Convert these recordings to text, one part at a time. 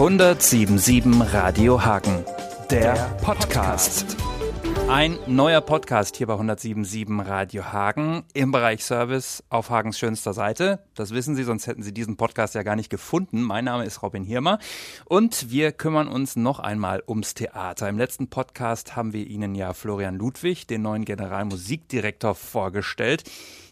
1077 Radio Hagen, der Podcast. Ein neuer Podcast hier bei 1077 Radio Hagen im Bereich Service auf Hagens schönster Seite. Das wissen Sie, sonst hätten Sie diesen Podcast ja gar nicht gefunden. Mein Name ist Robin Hirmer und wir kümmern uns noch einmal ums Theater. Im letzten Podcast haben wir Ihnen ja Florian Ludwig, den neuen Generalmusikdirektor, vorgestellt.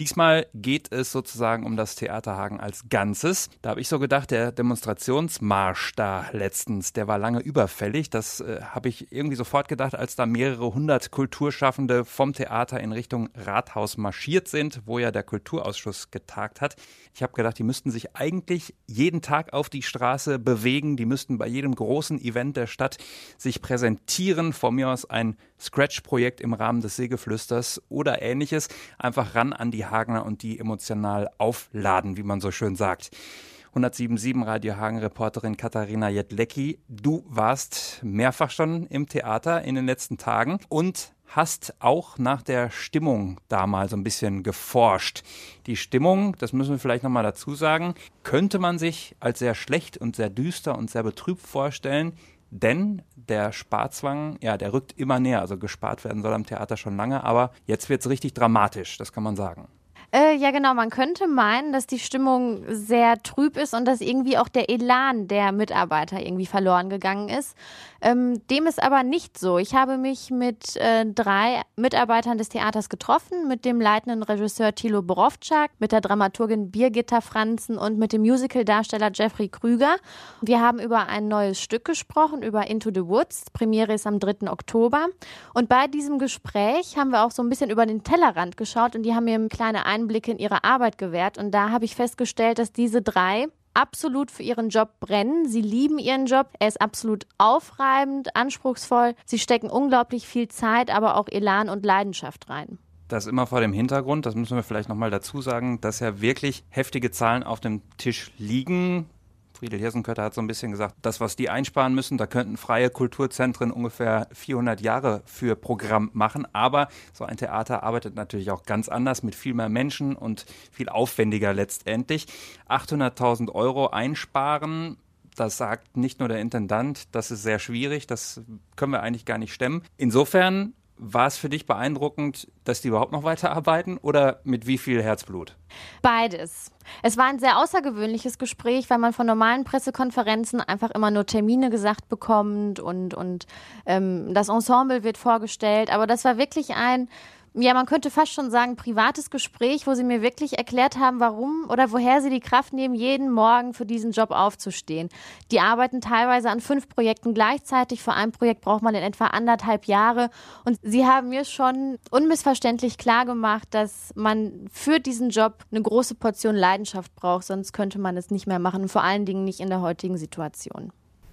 Diesmal geht es sozusagen um das Theaterhagen als Ganzes. Da habe ich so gedacht, der Demonstrationsmarsch da letztens, der war lange überfällig. Das äh, habe ich irgendwie sofort gedacht, als da mehrere hundert Kulturschaffende vom Theater in Richtung Rathaus marschiert sind, wo ja der Kulturausschuss getagt hat. Ich habe gedacht, die müssten sich eigentlich jeden Tag auf die Straße bewegen. Die müssten bei jedem großen Event der Stadt sich präsentieren. Von mir aus ein Scratch-Projekt im Rahmen des Sägeflüsters oder ähnliches. Einfach ran an die Hagener und die emotional aufladen, wie man so schön sagt. 107.7 Radio Hagen Reporterin Katharina Jedlecki. Du warst mehrfach schon im Theater in den letzten Tagen und hast auch nach der Stimmung da mal so ein bisschen geforscht. Die Stimmung, das müssen wir vielleicht nochmal dazu sagen, könnte man sich als sehr schlecht und sehr düster und sehr betrübt vorstellen. Denn der Sparzwang, ja, der rückt immer näher. Also gespart werden soll am Theater schon lange, aber jetzt wird es richtig dramatisch, das kann man sagen. Äh, ja, genau. Man könnte meinen, dass die Stimmung sehr trüb ist und dass irgendwie auch der Elan der Mitarbeiter irgendwie verloren gegangen ist. Ähm, dem ist aber nicht so. Ich habe mich mit äh, drei Mitarbeitern des Theaters getroffen, mit dem leitenden Regisseur Thilo Borowczak, mit der Dramaturgin Birgitta Franzen und mit dem Musicaldarsteller Jeffrey Krüger. Wir haben über ein neues Stück gesprochen, über Into the Woods. Premiere ist am 3. Oktober. Und bei diesem Gespräch haben wir auch so ein bisschen über den Tellerrand geschaut und die haben mir kleine Einblicke in ihre Arbeit gewährt. Und da habe ich festgestellt, dass diese drei absolut für ihren Job brennen. Sie lieben ihren Job. Er ist absolut aufreibend, anspruchsvoll. Sie stecken unglaublich viel Zeit, aber auch Elan und Leidenschaft rein. Das immer vor dem Hintergrund, das müssen wir vielleicht nochmal dazu sagen, dass ja wirklich heftige Zahlen auf dem Tisch liegen. Friedel Hirsenkötter hat so ein bisschen gesagt, das, was die einsparen müssen, da könnten freie Kulturzentren ungefähr 400 Jahre für Programm machen. Aber so ein Theater arbeitet natürlich auch ganz anders mit viel mehr Menschen und viel aufwendiger letztendlich. 800.000 Euro einsparen, das sagt nicht nur der Intendant, das ist sehr schwierig, das können wir eigentlich gar nicht stemmen. Insofern war es für dich beeindruckend, dass die überhaupt noch weiterarbeiten oder mit wie viel Herzblut? Beides. Es war ein sehr außergewöhnliches Gespräch, weil man von normalen Pressekonferenzen einfach immer nur Termine gesagt bekommt und, und ähm, das Ensemble wird vorgestellt. Aber das war wirklich ein ja, man könnte fast schon sagen, privates Gespräch, wo sie mir wirklich erklärt haben, warum oder woher sie die Kraft nehmen, jeden Morgen für diesen Job aufzustehen. Die arbeiten teilweise an fünf Projekten gleichzeitig. Für ein Projekt braucht man in etwa anderthalb Jahre. Und sie haben mir schon unmissverständlich klar gemacht, dass man für diesen Job eine große Portion Leidenschaft braucht, sonst könnte man es nicht mehr machen, vor allen Dingen nicht in der heutigen Situation.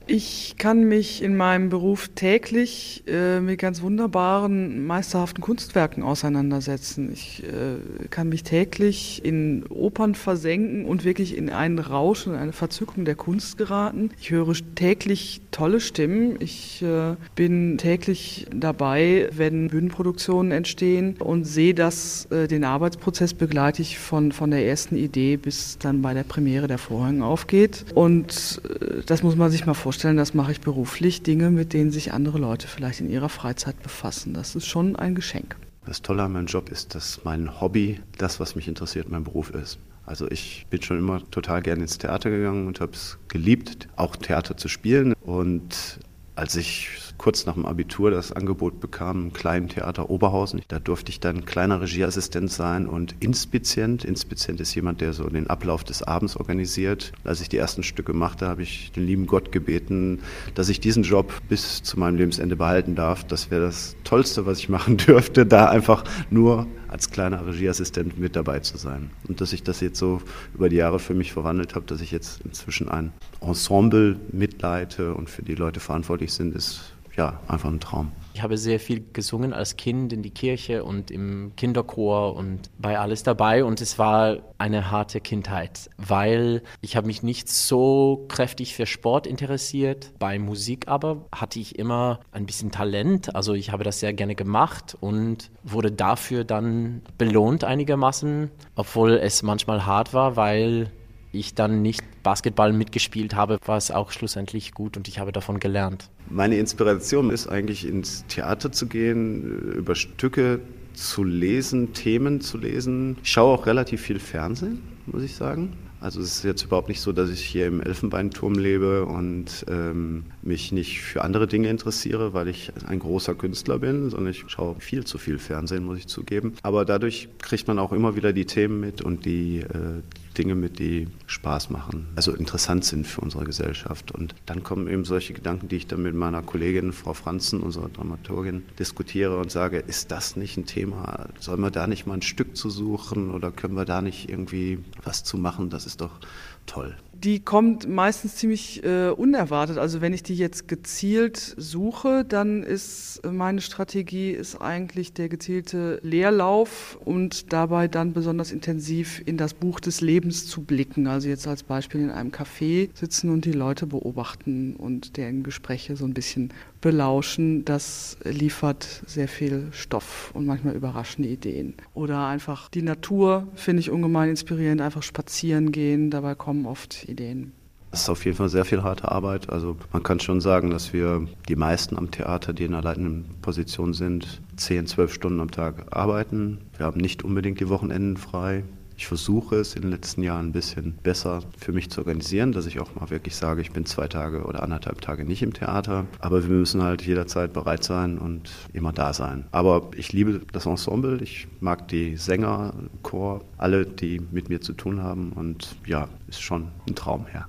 Ich kann mich in meinem Beruf täglich äh, mit ganz wunderbaren, meisterhaften Kunstwerken auseinandersetzen. Ich äh, kann mich täglich in Opern versenken und wirklich in einen Rausch und eine Verzückung der Kunst geraten. Ich höre täglich tolle Stimmen. Ich äh, bin täglich dabei, wenn Bühnenproduktionen entstehen und sehe dass äh, den Arbeitsprozess begleite ich von, von der ersten Idee bis dann bei der Premiere der Vorhang aufgeht. Und äh, das muss man sich mal vorstellen vorstellen, das mache ich beruflich, Dinge, mit denen sich andere Leute vielleicht in ihrer Freizeit befassen. Das ist schon ein Geschenk. Das Tolle an meinem Job ist, dass mein Hobby, das, was mich interessiert, mein Beruf ist. Also ich bin schon immer total gerne ins Theater gegangen und habe es geliebt, auch Theater zu spielen. Und als ich kurz nach dem Abitur das Angebot bekam, im kleinen Theater Oberhausen. Da durfte ich dann kleiner Regieassistent sein und Inspizient. Inspizient ist jemand, der so den Ablauf des Abends organisiert. Als ich die ersten Stücke machte, habe ich den lieben Gott gebeten, dass ich diesen Job bis zu meinem Lebensende behalten darf. Das wäre das Tollste, was ich machen dürfte, da einfach nur als kleiner Regieassistent mit dabei zu sein. Und dass ich das jetzt so über die Jahre für mich verwandelt habe, dass ich jetzt inzwischen ein Ensemble mitleite und für die Leute verantwortlich sind, ist ja, einfach ein Traum. Ich habe sehr viel gesungen als Kind in die Kirche und im Kinderchor und bei alles dabei und es war eine harte Kindheit, weil ich habe mich nicht so kräftig für Sport interessiert. Bei Musik aber hatte ich immer ein bisschen Talent, also ich habe das sehr gerne gemacht und wurde dafür dann belohnt einigermaßen, obwohl es manchmal hart war, weil ich dann nicht Basketball mitgespielt habe, war es auch schlussendlich gut und ich habe davon gelernt. Meine Inspiration ist eigentlich ins Theater zu gehen, über Stücke zu lesen, Themen zu lesen. Ich schaue auch relativ viel Fernsehen, muss ich sagen. Also es ist jetzt überhaupt nicht so, dass ich hier im Elfenbeinturm lebe und ähm, mich nicht für andere Dinge interessiere, weil ich ein großer Künstler bin, sondern ich schaue viel zu viel Fernsehen, muss ich zugeben. Aber dadurch kriegt man auch immer wieder die Themen mit und die äh, Dinge mit, die Spaß machen, also interessant sind für unsere Gesellschaft. Und dann kommen eben solche Gedanken, die ich dann mit meiner Kollegin Frau Franzen, unserer Dramaturgin, diskutiere und sage, ist das nicht ein Thema? Sollen wir da nicht mal ein Stück zu suchen oder können wir da nicht irgendwie was zu machen? Das ist doch toll. Die kommt meistens ziemlich äh, unerwartet. Also wenn ich die jetzt gezielt suche, dann ist äh, meine Strategie ist eigentlich der gezielte Leerlauf und dabei dann besonders intensiv in das Buch des Lebens zu blicken. Also jetzt als Beispiel in einem Café sitzen und die Leute beobachten und deren Gespräche so ein bisschen belauschen. Das liefert sehr viel Stoff und manchmal überraschende Ideen. Oder einfach die Natur finde ich ungemein inspirierend. Einfach spazieren gehen, dabei kommen oft Ideen. Das ist auf jeden Fall sehr viel harte Arbeit. Also man kann schon sagen, dass wir die meisten am Theater, die in einer leitenden Position sind, 10, 12 Stunden am Tag arbeiten. Wir haben nicht unbedingt die Wochenenden frei. Ich versuche es in den letzten Jahren ein bisschen besser für mich zu organisieren, dass ich auch mal wirklich sage, ich bin zwei Tage oder anderthalb Tage nicht im Theater. Aber wir müssen halt jederzeit bereit sein und immer da sein. Aber ich liebe das Ensemble, ich mag die Sänger, Chor, alle, die mit mir zu tun haben. Und ja, ist schon ein Traum her.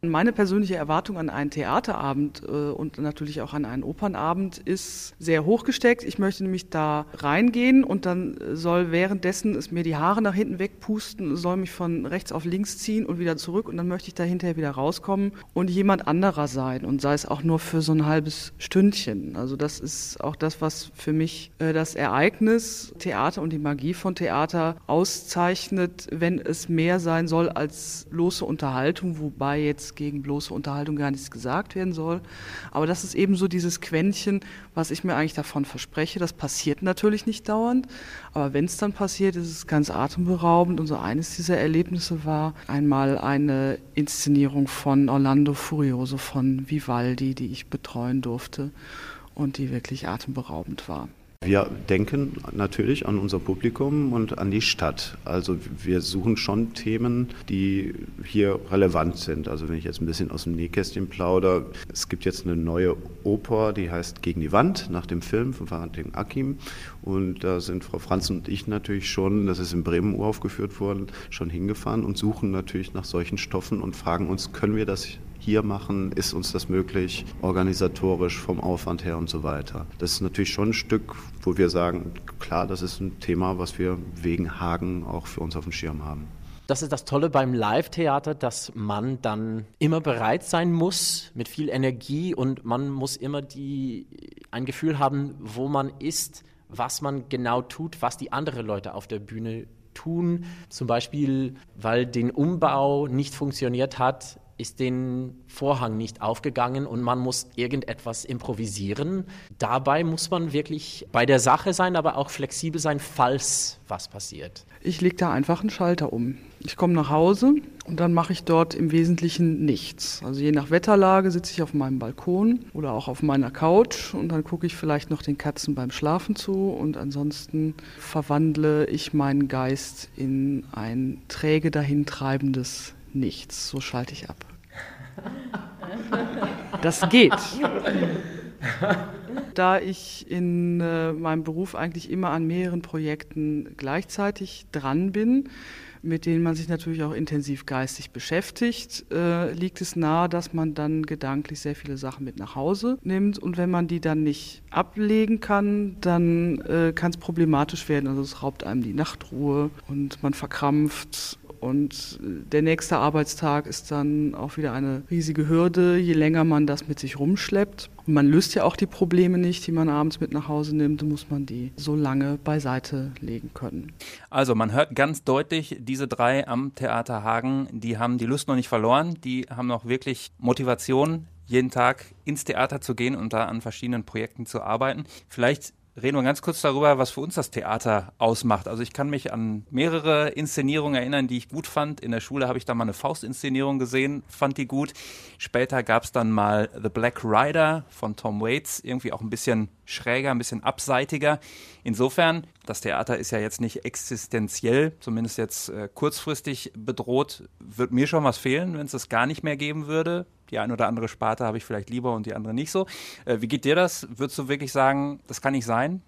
Meine persönliche Erwartung an einen Theaterabend äh, und natürlich auch an einen Opernabend ist sehr hochgesteckt. Ich möchte nämlich da reingehen und dann soll währenddessen es mir die Haare nach hinten wegpusten, soll mich von rechts auf links ziehen und wieder zurück und dann möchte ich da hinterher wieder rauskommen und jemand anderer sein und sei es auch nur für so ein halbes Stündchen. Also das ist auch das, was für mich äh, das Ereignis Theater und die Magie von Theater auszeichnet, wenn es mehr sein soll als bloße Unterhaltung, wobei jetzt gegen bloße Unterhaltung gar nichts gesagt werden soll. Aber das ist eben so dieses Quäntchen, was ich mir eigentlich davon verspreche. Das passiert natürlich nicht dauernd, aber wenn es dann passiert, ist es ganz atemberaubend. Und so eines dieser Erlebnisse war einmal eine Inszenierung von Orlando Furioso von Vivaldi, die ich betreuen durfte und die wirklich atemberaubend war. Wir denken natürlich an unser Publikum und an die Stadt. Also wir suchen schon Themen, die hier relevant sind. Also wenn ich jetzt ein bisschen aus dem Nähkästchen plaudere, es gibt jetzt eine neue Oper, die heißt Gegen die Wand, nach dem Film von Valentin Akim. Und da sind Frau Franzen und ich natürlich schon, das ist in Bremen uraufgeführt worden, schon hingefahren und suchen natürlich nach solchen Stoffen und fragen uns, können wir das hier machen? Ist uns das möglich, organisatorisch, vom Aufwand her und so weiter? Das ist natürlich schon ein Stück, wo wir sagen, klar, das ist ein Thema, was wir wegen Hagen auch für uns auf dem Schirm haben. Das ist das Tolle beim Live-Theater, dass man dann immer bereit sein muss mit viel Energie und man muss immer die, ein Gefühl haben, wo man ist, was man genau tut, was die anderen Leute auf der Bühne tun. Zum Beispiel, weil den Umbau nicht funktioniert hat, ist den Vorhang nicht aufgegangen und man muss irgendetwas improvisieren. Dabei muss man wirklich bei der Sache sein, aber auch flexibel sein, falls was passiert. Ich lege da einfach einen Schalter um. Ich komme nach Hause und dann mache ich dort im Wesentlichen nichts. Also je nach Wetterlage sitze ich auf meinem Balkon oder auch auf meiner Couch und dann gucke ich vielleicht noch den Katzen beim Schlafen zu und ansonsten verwandle ich meinen Geist in ein träge dahintreibendes Nichts. So schalte ich ab. Das geht. Da ich in äh, meinem Beruf eigentlich immer an mehreren Projekten gleichzeitig dran bin, mit denen man sich natürlich auch intensiv geistig beschäftigt, äh, liegt es nahe, dass man dann gedanklich sehr viele Sachen mit nach Hause nimmt. Und wenn man die dann nicht ablegen kann, dann äh, kann es problematisch werden. Also es raubt einem die Nachtruhe und man verkrampft und der nächste Arbeitstag ist dann auch wieder eine riesige Hürde, je länger man das mit sich rumschleppt. Und man löst ja auch die Probleme nicht, die man abends mit nach Hause nimmt, muss man die so lange beiseite legen können. Also man hört ganz deutlich, diese drei am Theater Hagen, die haben die Lust noch nicht verloren, die haben noch wirklich Motivation, jeden Tag ins Theater zu gehen und da an verschiedenen Projekten zu arbeiten. Vielleicht reden wir ganz kurz darüber, was für uns das Theater ausmacht. Also ich kann mich an mehrere Inszenierungen erinnern, die ich gut fand. In der Schule habe ich da mal eine Faustinszenierung gesehen, fand die gut. Später gab es dann mal The Black Rider von Tom Waits, irgendwie auch ein bisschen schräger, ein bisschen abseitiger. Insofern, das Theater ist ja jetzt nicht existenziell, zumindest jetzt äh, kurzfristig bedroht. Wird mir schon was fehlen, wenn es das gar nicht mehr geben würde die eine oder andere Sparte habe ich vielleicht lieber und die andere nicht so. Äh, wie geht dir das? Würdest du wirklich sagen, das kann nicht sein?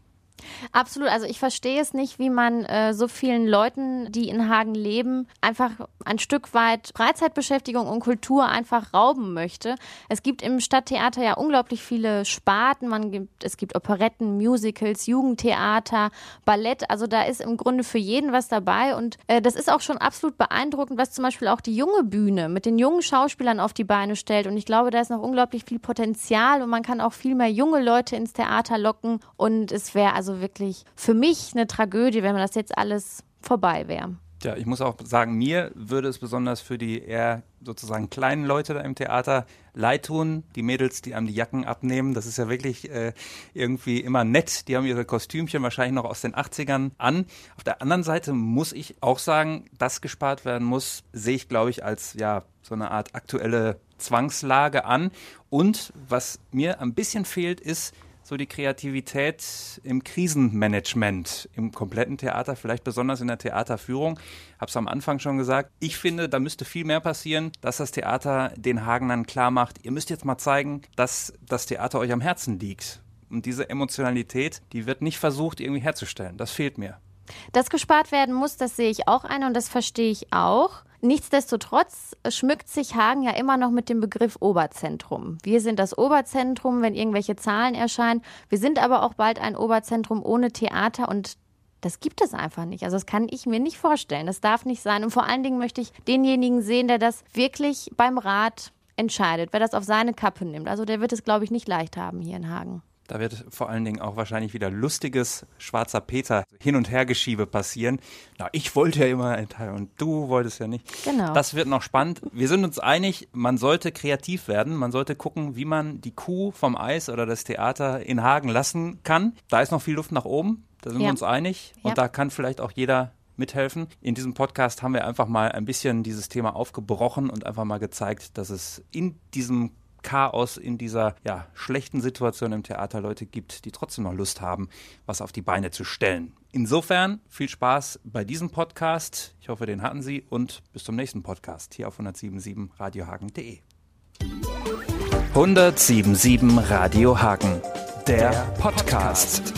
Absolut. Also ich verstehe es nicht, wie man äh, so vielen Leuten, die in Hagen leben, einfach ein Stück weit Freizeitbeschäftigung und Kultur einfach rauben möchte. Es gibt im Stadttheater ja unglaublich viele Sparten. Man gibt, es gibt Operetten, Musicals, Jugendtheater, Ballett. Also da ist im Grunde für jeden was dabei. Und äh, das ist auch schon absolut beeindruckend, was zum Beispiel auch die junge Bühne mit den jungen Schauspielern auf die Beine stellt. Und ich glaube, da ist noch unglaublich viel Potenzial und man kann auch viel mehr junge Leute ins Theater locken. Und es wäre also also wirklich für mich eine Tragödie, wenn das jetzt alles vorbei wäre. Ja, ich muss auch sagen, mir würde es besonders für die eher sozusagen kleinen Leute da im Theater leid tun. Die Mädels, die einem die Jacken abnehmen, das ist ja wirklich äh, irgendwie immer nett. Die haben ihre Kostümchen wahrscheinlich noch aus den 80ern an. Auf der anderen Seite muss ich auch sagen, dass gespart werden muss, sehe ich, glaube ich, als ja so eine Art aktuelle Zwangslage an. Und was mir ein bisschen fehlt, ist, so die Kreativität im Krisenmanagement, im kompletten Theater, vielleicht besonders in der Theaterführung. Habe es am Anfang schon gesagt. Ich finde, da müsste viel mehr passieren, dass das Theater den Hagenern klar macht, ihr müsst jetzt mal zeigen, dass das Theater euch am Herzen liegt. Und diese Emotionalität, die wird nicht versucht, irgendwie herzustellen. Das fehlt mir. Dass gespart werden muss, das sehe ich auch ein und das verstehe ich auch. Nichtsdestotrotz schmückt sich Hagen ja immer noch mit dem Begriff Oberzentrum. Wir sind das Oberzentrum, wenn irgendwelche Zahlen erscheinen. Wir sind aber auch bald ein Oberzentrum ohne Theater und das gibt es einfach nicht. Also das kann ich mir nicht vorstellen. Das darf nicht sein. Und vor allen Dingen möchte ich denjenigen sehen, der das wirklich beim Rat entscheidet, wer das auf seine Kappe nimmt. Also der wird es, glaube ich, nicht leicht haben hier in Hagen. Da wird vor allen Dingen auch wahrscheinlich wieder lustiges schwarzer Peter hin und her Geschiebe passieren. Na, ich wollte ja immer ein Teil und du wolltest ja nicht. Genau. Das wird noch spannend. Wir sind uns einig, man sollte kreativ werden. Man sollte gucken, wie man die Kuh vom Eis oder das Theater in Hagen lassen kann. Da ist noch viel Luft nach oben. Da sind ja. wir uns einig. Und ja. da kann vielleicht auch jeder mithelfen. In diesem Podcast haben wir einfach mal ein bisschen dieses Thema aufgebrochen und einfach mal gezeigt, dass es in diesem Chaos, in dieser ja, schlechten Situation im Theater Leute gibt, die trotzdem noch Lust haben, was auf die Beine zu stellen. Insofern viel Spaß bei diesem Podcast. Ich hoffe, den hatten Sie und bis zum nächsten Podcast hier auf 177 radiohagen.de. 177 Radio Hagen, der Podcast.